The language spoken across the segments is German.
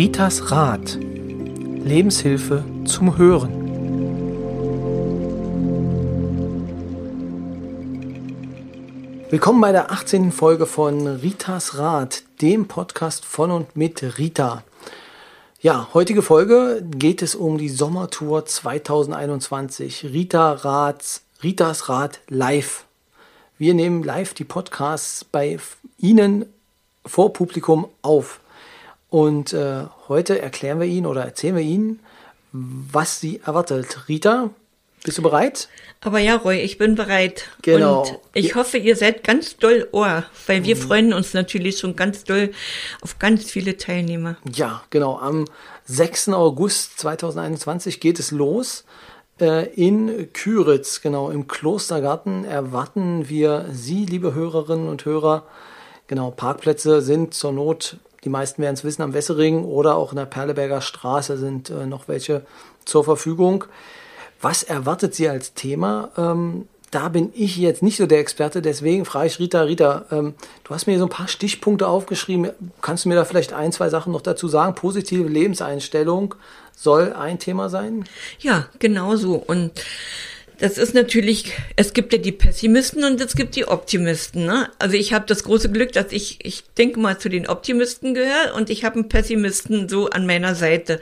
Ritas Rat. Lebenshilfe zum Hören. Willkommen bei der 18. Folge von Ritas Rat, dem Podcast von und mit Rita. Ja, heutige Folge geht es um die Sommertour 2021. Rita Rats, Ritas Rat live. Wir nehmen live die Podcasts bei Ihnen vor Publikum auf. Und äh, heute erklären wir Ihnen oder erzählen wir Ihnen, was Sie erwartet. Rita, bist du bereit? Aber ja, Roy, ich bin bereit. Genau. Und ich hoffe, ihr seid ganz doll Ohr, weil wir mhm. freuen uns natürlich schon ganz doll auf ganz viele Teilnehmer. Ja, genau. Am 6. August 2021 geht es los. Äh, in Küritz, genau, im Klostergarten erwarten wir Sie, liebe Hörerinnen und Hörer. Genau, Parkplätze sind zur Not die meisten werden es wissen, am Wessering oder auch in der Perleberger Straße sind äh, noch welche zur Verfügung. Was erwartet Sie als Thema? Ähm, da bin ich jetzt nicht so der Experte, deswegen frage ich Rita, Rita, ähm, du hast mir so ein paar Stichpunkte aufgeschrieben. Kannst du mir da vielleicht ein, zwei Sachen noch dazu sagen? Positive Lebenseinstellung soll ein Thema sein? Ja, genau so. Und das ist natürlich, es gibt ja die Pessimisten und es gibt die Optimisten. Ne? Also ich habe das große Glück, dass ich, ich denke mal, zu den Optimisten gehöre und ich habe einen Pessimisten so an meiner Seite.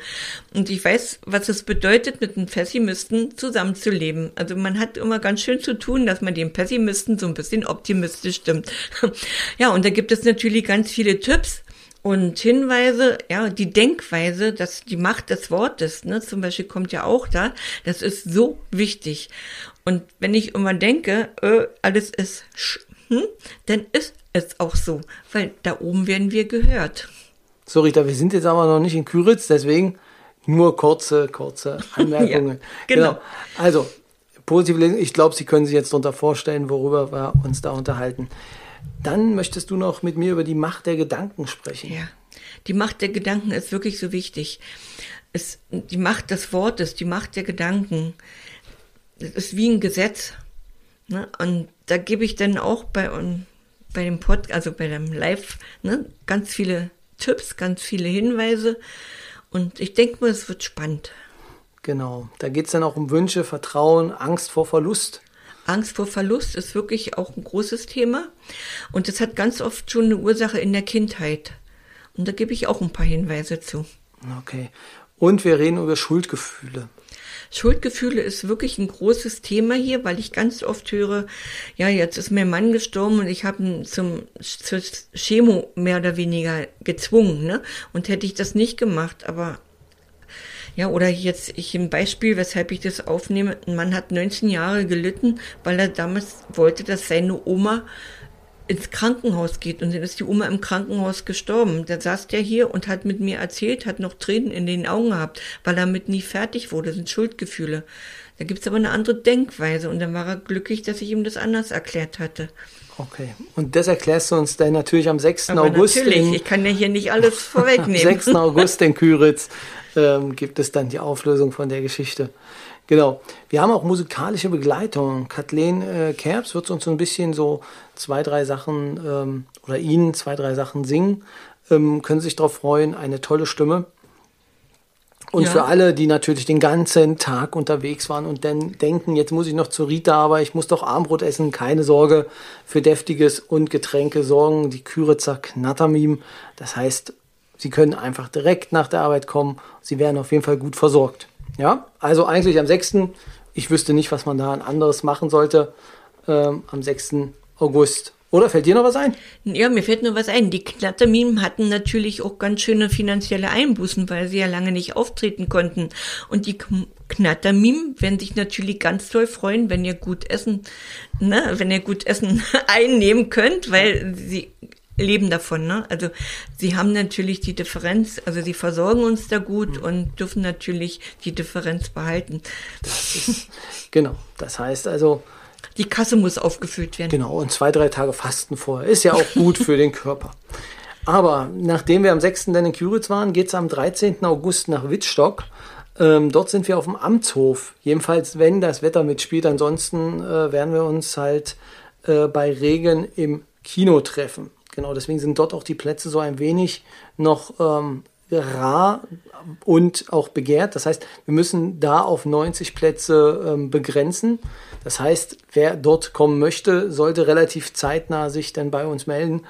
Und ich weiß, was es bedeutet, mit einem Pessimisten zusammenzuleben. Also man hat immer ganz schön zu tun, dass man den Pessimisten so ein bisschen optimistisch stimmt. ja, und da gibt es natürlich ganz viele Tipps und Hinweise, ja, die Denkweise, dass die Macht des Wortes, ne, zum Beispiel kommt ja auch da, das ist so wichtig. Und wenn ich immer denke, äh, alles ist sch, hm, dann ist es auch so, weil da oben werden wir gehört. So, Rita, wir sind jetzt aber noch nicht in Küritz, deswegen nur kurze, kurze Anmerkungen. ja, genau. genau. Also, positive Lesung, ich glaube, Sie können sich jetzt darunter vorstellen, worüber wir uns da unterhalten. Dann möchtest du noch mit mir über die Macht der Gedanken sprechen. Ja, die Macht der Gedanken ist wirklich so wichtig. Es, die Macht des Wortes, die Macht der Gedanken, das ist wie ein Gesetz. Ne? Und da gebe ich dann auch bei, bei dem Pod, also bei dem Live, ne, ganz viele Tipps, ganz viele Hinweise. Und ich denke mal, es wird spannend. Genau. Da geht es dann auch um Wünsche, Vertrauen, Angst vor Verlust. Angst vor Verlust ist wirklich auch ein großes Thema. Und das hat ganz oft schon eine Ursache in der Kindheit. Und da gebe ich auch ein paar Hinweise zu. Okay. Und wir reden über Schuldgefühle. Schuldgefühle ist wirklich ein großes Thema hier, weil ich ganz oft höre, ja, jetzt ist mein Mann gestorben und ich habe ihn zum, zur Chemo mehr oder weniger gezwungen, ne? Und hätte ich das nicht gemacht, aber ja, oder jetzt ich ein Beispiel, weshalb ich das aufnehme. Ein Mann hat 19 Jahre gelitten, weil er damals wollte, dass seine Oma ins Krankenhaus geht und dann ist die Oma im Krankenhaus gestorben. Da saß der hier und hat mit mir erzählt, hat noch Tränen in den Augen gehabt, weil er mit nie fertig wurde. Das sind Schuldgefühle. Da gibt's aber eine andere Denkweise und dann war er glücklich, dass ich ihm das anders erklärt hatte. Okay. Und das erklärst du uns dann natürlich am 6. Aber August. Natürlich, ich kann ja hier nicht alles vorwegnehmen. Am 6. August in Küritz ähm, gibt es dann die Auflösung von der Geschichte. Genau. Wir haben auch musikalische Begleitung. Kathleen äh, Kerbs wird uns so ein bisschen so zwei, drei Sachen ähm, oder Ihnen zwei, drei Sachen singen. Ähm, können sich darauf freuen. Eine tolle Stimme. Und ja. für alle, die natürlich den ganzen Tag unterwegs waren und dann denken, jetzt muss ich noch zu Rita, aber ich muss doch Armbrot essen, keine Sorge, für Deftiges und Getränke sorgen die Küritzer Knattermim. Das heißt, Sie können einfach direkt nach der Arbeit kommen. Sie werden auf jeden Fall gut versorgt. Ja, also eigentlich am 6. Ich wüsste nicht, was man da anderes machen sollte ähm, am 6. August. Oder fällt dir noch was ein? Ja, mir fällt noch was ein. Die Knattermimen hatten natürlich auch ganz schöne finanzielle Einbußen, weil sie ja lange nicht auftreten konnten. Und die Knattermimen werden sich natürlich ganz toll freuen, wenn ihr gut essen, ne, wenn ihr gut Essen einnehmen könnt, weil sie leben davon. Ne? Also sie haben natürlich die Differenz, also sie versorgen uns da gut mhm. und dürfen natürlich die Differenz behalten. Das ist, genau, das heißt also. Die Kasse muss aufgefüllt werden. Genau, und zwei, drei Tage Fasten vorher. Ist ja auch gut für den Körper. Aber nachdem wir am 6. dann in Küritz waren, geht es am 13. August nach Wittstock. Ähm, dort sind wir auf dem Amtshof. Jedenfalls, wenn das Wetter mitspielt. Ansonsten äh, werden wir uns halt äh, bei Regen im Kino treffen. Genau, deswegen sind dort auch die Plätze so ein wenig noch ähm, rar und auch begehrt. Das heißt, wir müssen da auf 90 Plätze ähm, begrenzen. Das heißt, wer dort kommen möchte, sollte relativ zeitnah sich dann bei uns melden.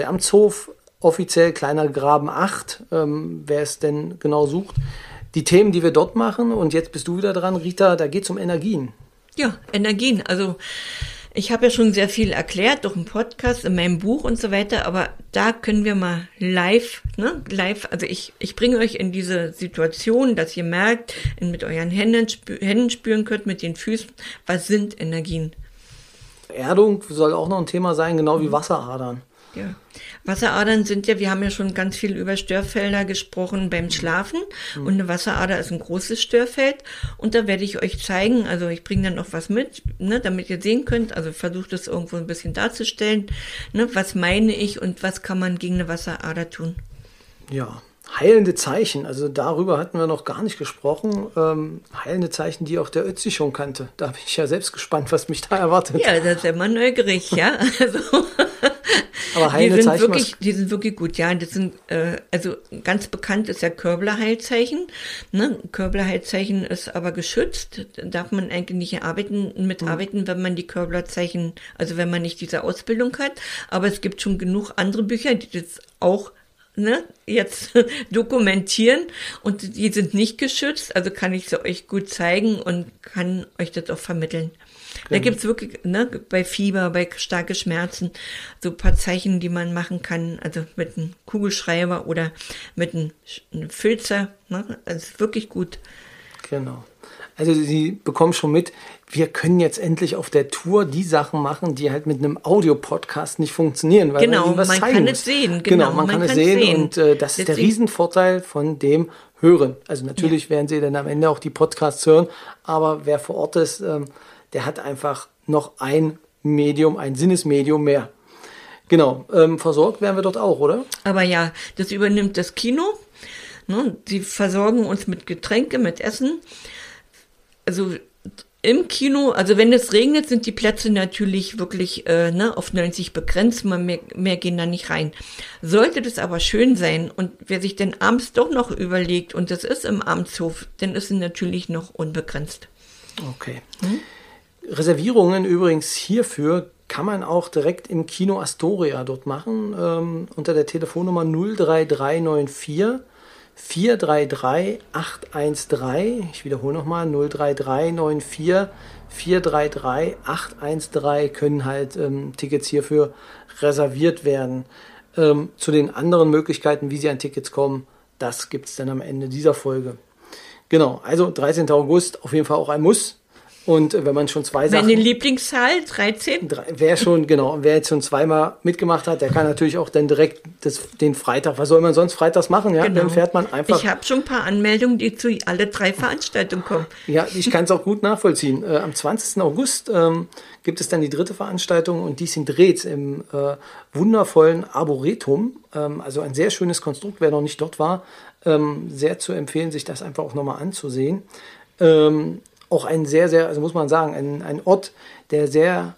Der Amtshof offiziell kleiner Graben 8, ähm, wer es denn genau sucht. Die Themen, die wir dort machen, und jetzt bist du wieder dran, Rita, da geht es um Energien. Ja, Energien. Also ich habe ja schon sehr viel erklärt durch einen Podcast, in meinem Buch und so weiter, aber da können wir mal live, ne, live, also ich, ich bringe euch in diese Situation, dass ihr merkt, mit euren Händen, spü Händen spüren könnt, mit den Füßen, was sind Energien. Erdung soll auch noch ein Thema sein, genau wie Wasseradern. Ja. Wasseradern sind ja, wir haben ja schon ganz viel über Störfelder gesprochen beim Schlafen mhm. und eine Wasserader ist ein großes Störfeld und da werde ich euch zeigen, also ich bringe dann noch was mit, ne, damit ihr sehen könnt, also versucht das irgendwo ein bisschen darzustellen, ne, was meine ich und was kann man gegen eine Wasserader tun. Ja, heilende Zeichen, also darüber hatten wir noch gar nicht gesprochen. Ähm, heilende Zeichen, die auch der Ötzi schon kannte. Da bin ich ja selbst gespannt, was mich da erwartet. Ja, das ist immer neugierig, ja. Also Aber heilende die sind Zeichen. wirklich, die sind wirklich gut, ja. Das sind, äh, also ganz bekannt ist ja Körblerheilzeichen. Ne? Körblerheilzeichen ist aber geschützt. Da darf man eigentlich nicht arbeiten, mitarbeiten, mhm. wenn man die Körblerzeichen, also wenn man nicht diese Ausbildung hat. Aber es gibt schon genug andere Bücher, die das auch ne, jetzt dokumentieren und die sind nicht geschützt, also kann ich sie euch gut zeigen und kann euch das auch vermitteln. Da genau. gibt's wirklich, ne, bei Fieber, bei starke Schmerzen, so ein paar Zeichen, die man machen kann, also mit einem Kugelschreiber oder mit einem, Filzer, ne, also wirklich gut. Genau. Also Sie bekommen schon mit, wir können jetzt endlich auf der Tour die Sachen machen, die halt mit einem Audiopodcast nicht funktionieren. Weil genau, man, man kann muss. es sehen. Genau, genau man, man, kann es sehen, sehen. und äh, das ist der Riesenvorteil von dem Hören. Also natürlich ja. werden Sie dann am Ende auch die Podcasts hören, aber wer vor Ort ist, ähm, der hat einfach noch ein Medium, ein Sinnesmedium mehr. Genau, ähm, versorgt werden wir dort auch, oder? Aber ja, das übernimmt das Kino. Ne? Sie versorgen uns mit Getränke, mit Essen. Also im Kino, also wenn es regnet, sind die Plätze natürlich wirklich äh, ne, auf 90 begrenzt, man mehr, mehr gehen da nicht rein. Sollte das aber schön sein und wer sich denn abends doch noch überlegt und das ist im Amtshof, dann ist es natürlich noch unbegrenzt. Okay. Hm? Reservierungen übrigens hierfür kann man auch direkt im Kino Astoria dort machen, ähm, unter der Telefonnummer 03394 433 813. Ich wiederhole nochmal 03394 433 813 können halt ähm, Tickets hierfür reserviert werden. Ähm, zu den anderen Möglichkeiten, wie Sie an Tickets kommen, das gibt es dann am Ende dieser Folge. Genau, also 13. August auf jeden Fall auch ein Muss. Und wenn man schon zwei Sachen. Meine Lieblingszahl, 13? Wer schon, genau, wer jetzt schon zweimal mitgemacht hat, der kann natürlich auch dann direkt das, den Freitag, was soll man sonst freitags machen? Ja, genau. dann fährt man einfach. Ich habe schon ein paar Anmeldungen, die zu alle drei Veranstaltungen kommen. Ja, ich kann es auch gut nachvollziehen. Äh, am 20. August ähm, gibt es dann die dritte Veranstaltung und die ist in Drehz im äh, wundervollen Arboretum. Ähm, also ein sehr schönes Konstrukt, wer noch nicht dort war, ähm, sehr zu empfehlen, sich das einfach auch nochmal anzusehen. Ähm, auch ein sehr, sehr, also muss man sagen, ein, ein Ort, der sehr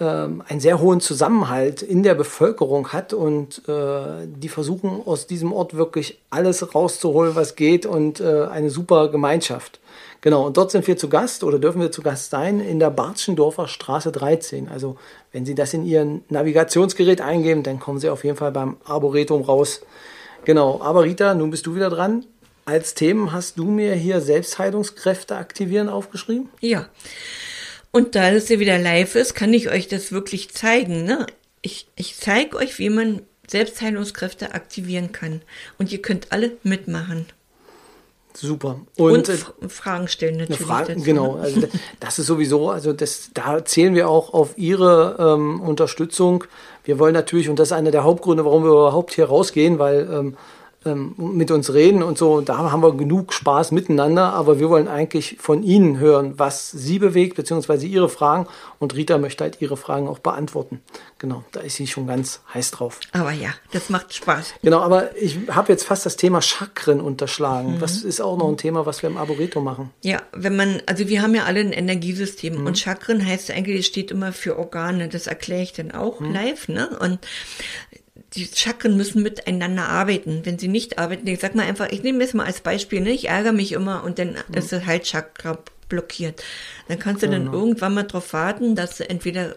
ähm, einen sehr hohen Zusammenhalt in der Bevölkerung hat und äh, die versuchen aus diesem Ort wirklich alles rauszuholen, was geht und äh, eine super Gemeinschaft. Genau, und dort sind wir zu Gast oder dürfen wir zu Gast sein in der Bartschendorfer Straße 13. Also wenn Sie das in Ihren Navigationsgerät eingeben, dann kommen Sie auf jeden Fall beim Arboretum raus. Genau, aber Rita, nun bist du wieder dran. Als Themen hast du mir hier Selbstheilungskräfte aktivieren aufgeschrieben? Ja. Und da es ja wieder live ist, kann ich euch das wirklich zeigen. Ne? Ich, ich zeige euch, wie man Selbstheilungskräfte aktivieren kann. Und ihr könnt alle mitmachen. Super. Und, und äh, Fragen stellen natürlich. Frage, dazu, genau, ne? also das ist sowieso, also das, da zählen wir auch auf Ihre ähm, Unterstützung. Wir wollen natürlich, und das ist einer der Hauptgründe, warum wir überhaupt hier rausgehen, weil ähm, ähm, mit uns reden und so. Und da haben wir genug Spaß miteinander, aber wir wollen eigentlich von Ihnen hören, was Sie bewegt, beziehungsweise Ihre Fragen. Und Rita möchte halt Ihre Fragen auch beantworten. Genau, da ist sie schon ganz heiß drauf. Aber ja, das macht Spaß. Genau, aber ich habe jetzt fast das Thema Chakren unterschlagen. Mhm. Das ist auch noch ein Thema, was wir im Arboretum machen. Ja, wenn man, also wir haben ja alle ein Energiesystem mhm. und Chakren heißt eigentlich, es steht immer für Organe. Das erkläre ich dann auch mhm. live, ne? Und die Chakren müssen miteinander arbeiten. Wenn sie nicht arbeiten, ich sag mal einfach, ich nehme es mal als Beispiel, ne? ich ärgere mich immer und dann mhm. ist das halt Chakra blockiert. Dann kannst du genau. dann irgendwann mal darauf warten, dass du entweder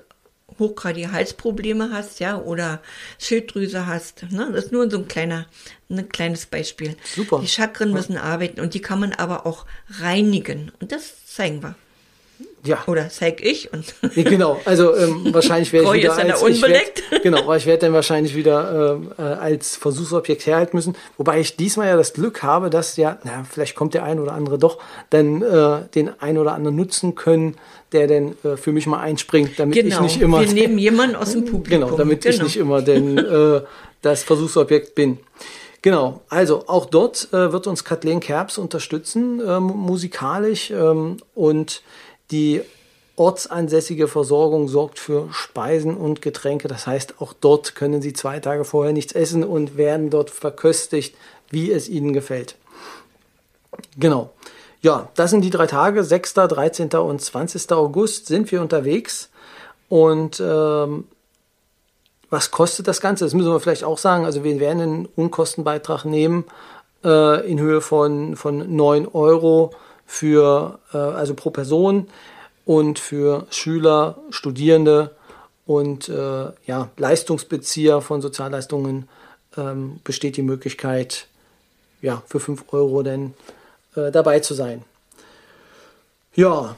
hochgradige Halsprobleme hast, ja, oder Schilddrüse hast. Ne? Das ist nur so ein kleiner, ein kleines Beispiel. Super. Die Chakren ja. müssen arbeiten und die kann man aber auch reinigen. Und das zeigen wir. Ja. Oder zeig ich. Und ja, genau, also ähm, wahrscheinlich werde ich wieder als, ich werd, genau, weil ich werde dann wahrscheinlich wieder äh, äh, als Versuchsobjekt herhalten müssen. Wobei ich diesmal ja das Glück habe, dass ja, na, vielleicht kommt der ein oder andere doch, dann äh, den ein oder anderen nutzen können, der denn äh, für mich mal einspringt, damit genau. ich nicht immer. Wir nehmen jemanden aus dem Publikum. Genau, damit genau. ich nicht immer denn äh, das Versuchsobjekt bin. Genau, also auch dort äh, wird uns Kathleen Kerbs unterstützen, ähm, musikalisch ähm, und die ortsansässige Versorgung sorgt für Speisen und Getränke. Das heißt, auch dort können Sie zwei Tage vorher nichts essen und werden dort verköstigt, wie es Ihnen gefällt. Genau. Ja, das sind die drei Tage, 6., 13. und 20. August sind wir unterwegs. Und ähm, was kostet das Ganze? Das müssen wir vielleicht auch sagen. Also wir werden einen Unkostenbeitrag nehmen äh, in Höhe von, von 9 Euro für, äh, also pro Person und für Schüler, Studierende und äh, ja, Leistungsbezieher von Sozialleistungen ähm, besteht die Möglichkeit, ja, für 5 Euro denn äh, dabei zu sein. Ja,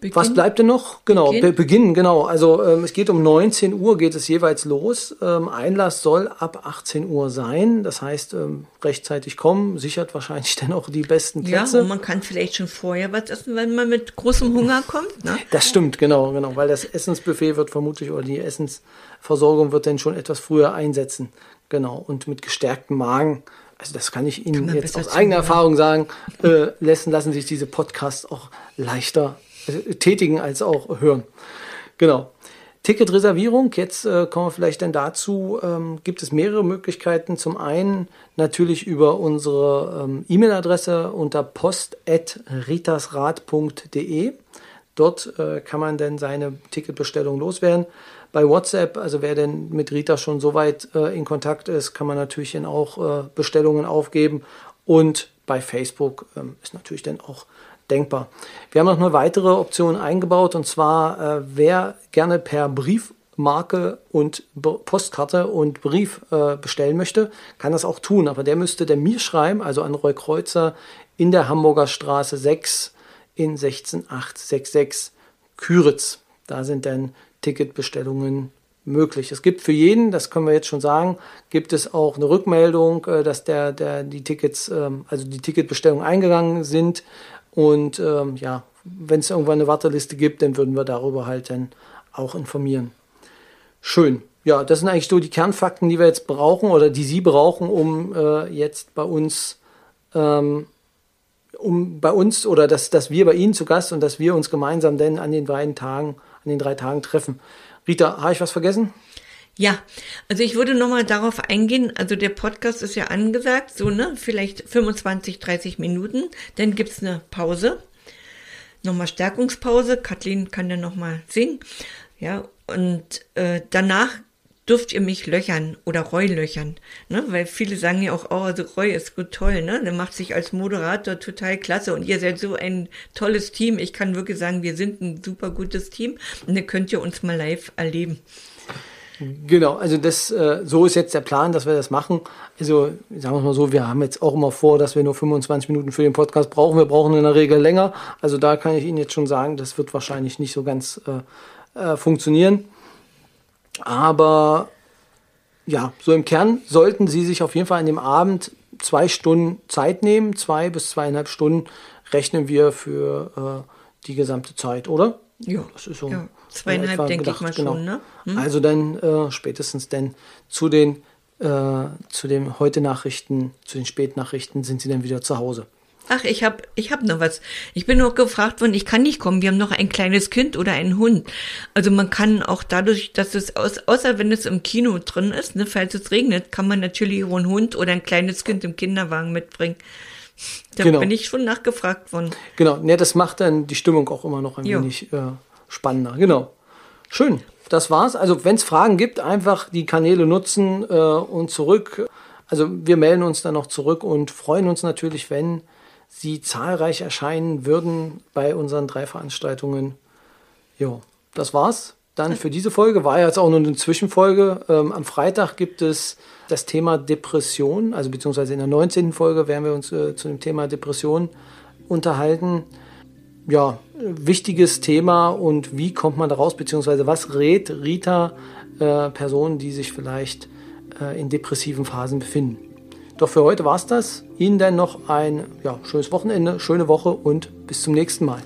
Beginn? Was bleibt denn noch? Genau, Beginn, Be Beginn genau. Also ähm, es geht um 19 Uhr, geht es jeweils los. Ähm, Einlass soll ab 18 Uhr sein. Das heißt, ähm, rechtzeitig kommen, sichert wahrscheinlich dann auch die besten Plätze. Ja, und man kann vielleicht schon vorher was essen, wenn man mit großem Hunger kommt. Ne? Das stimmt, genau, genau. Weil das Essensbuffet wird vermutlich, oder die Essensversorgung wird dann schon etwas früher einsetzen. Genau, und mit gestärktem Magen also das kann ich Ihnen kann jetzt aus eigener Erfahrung sagen, äh, lassen, lassen sich diese Podcasts auch leichter tätigen als auch hören. Genau. Ticketreservierung, jetzt äh, kommen wir vielleicht dann dazu, ähm, gibt es mehrere Möglichkeiten. Zum einen natürlich über unsere ähm, E-Mail-Adresse unter post.ritasrad.de. Dort äh, kann man dann seine Ticketbestellung loswerden. Bei WhatsApp, also wer denn mit Rita schon so weit äh, in Kontakt ist, kann man natürlich dann auch äh, Bestellungen aufgeben. Und bei Facebook ähm, ist natürlich dann auch denkbar. Wir haben noch eine weitere Option eingebaut und zwar, äh, wer gerne per Briefmarke und Postkarte und Brief äh, bestellen möchte, kann das auch tun. Aber der müsste der mir schreiben, also an Roy Kreuzer in der Hamburger Straße 6 in 16866 Küritz. Da sind dann Ticketbestellungen möglich. Es gibt für jeden, das können wir jetzt schon sagen, gibt es auch eine Rückmeldung, äh, dass der, der die Tickets, ähm, also die Ticketbestellungen eingegangen sind. Und ähm, ja, wenn es irgendwann eine Warteliste gibt, dann würden wir darüber halt dann auch informieren. Schön. Ja, das sind eigentlich so die Kernfakten, die wir jetzt brauchen oder die Sie brauchen, um äh, jetzt bei uns, ähm, um bei uns oder dass, dass wir bei Ihnen zu Gast und dass wir uns gemeinsam denn an den beiden Tagen, an den drei Tagen treffen. Rita, habe ich was vergessen? Ja, also ich würde nochmal darauf eingehen, also der Podcast ist ja angesagt, so, ne, vielleicht 25, 30 Minuten, dann gibt's eine Pause, nochmal Stärkungspause, Kathleen kann dann nochmal singen, ja, und äh, danach dürft ihr mich löchern oder Roy löchern, ne? Weil viele sagen ja auch, oh, also Roy ist gut toll, ne? Der macht sich als Moderator total klasse und ihr seid so ein tolles Team. Ich kann wirklich sagen, wir sind ein super gutes Team und dann könnt ihr uns mal live erleben. Genau, also das, äh, so ist jetzt der Plan, dass wir das machen. Also sagen wir mal so, wir haben jetzt auch immer vor, dass wir nur 25 Minuten für den Podcast brauchen. Wir brauchen in der Regel länger. Also da kann ich Ihnen jetzt schon sagen, das wird wahrscheinlich nicht so ganz äh, äh, funktionieren. Aber ja, so im Kern sollten Sie sich auf jeden Fall an dem Abend zwei Stunden Zeit nehmen. Zwei bis zweieinhalb Stunden rechnen wir für äh, die gesamte Zeit, oder? Ja, das ist so. Ja. Zweieinhalb, denke ich mal genau. schon, ne? Hm? Also dann äh, spätestens denn zu den äh, zu den heute Nachrichten, zu den Spätnachrichten sind sie dann wieder zu Hause. Ach, ich habe ich hab noch was. Ich bin noch gefragt worden, ich kann nicht kommen. Wir haben noch ein kleines Kind oder einen Hund. Also man kann auch dadurch, dass es aus, außer wenn es im Kino drin ist, ne, falls es regnet, kann man natürlich auch einen Hund oder ein kleines Kind im Kinderwagen mitbringen. Da genau. bin ich schon nachgefragt worden. Genau, ja, das macht dann die Stimmung auch immer noch ein jo. wenig äh, spannender. Genau. Schön. das war's. Also wenn es Fragen gibt, einfach die Kanäle nutzen äh, und zurück. Also wir melden uns dann noch zurück und freuen uns natürlich, wenn Sie zahlreich erscheinen würden bei unseren drei Veranstaltungen. Jo, das war's. Dann für diese Folge war jetzt auch nur eine Zwischenfolge. Ähm, am Freitag gibt es das Thema Depression, also beziehungsweise in der 19. Folge werden wir uns äh, zu dem Thema Depression unterhalten ja, wichtiges Thema und wie kommt man daraus, beziehungsweise was rät Rita äh, Personen, die sich vielleicht äh, in depressiven Phasen befinden. Doch für heute war es das. Ihnen dann noch ein ja, schönes Wochenende, schöne Woche und bis zum nächsten Mal.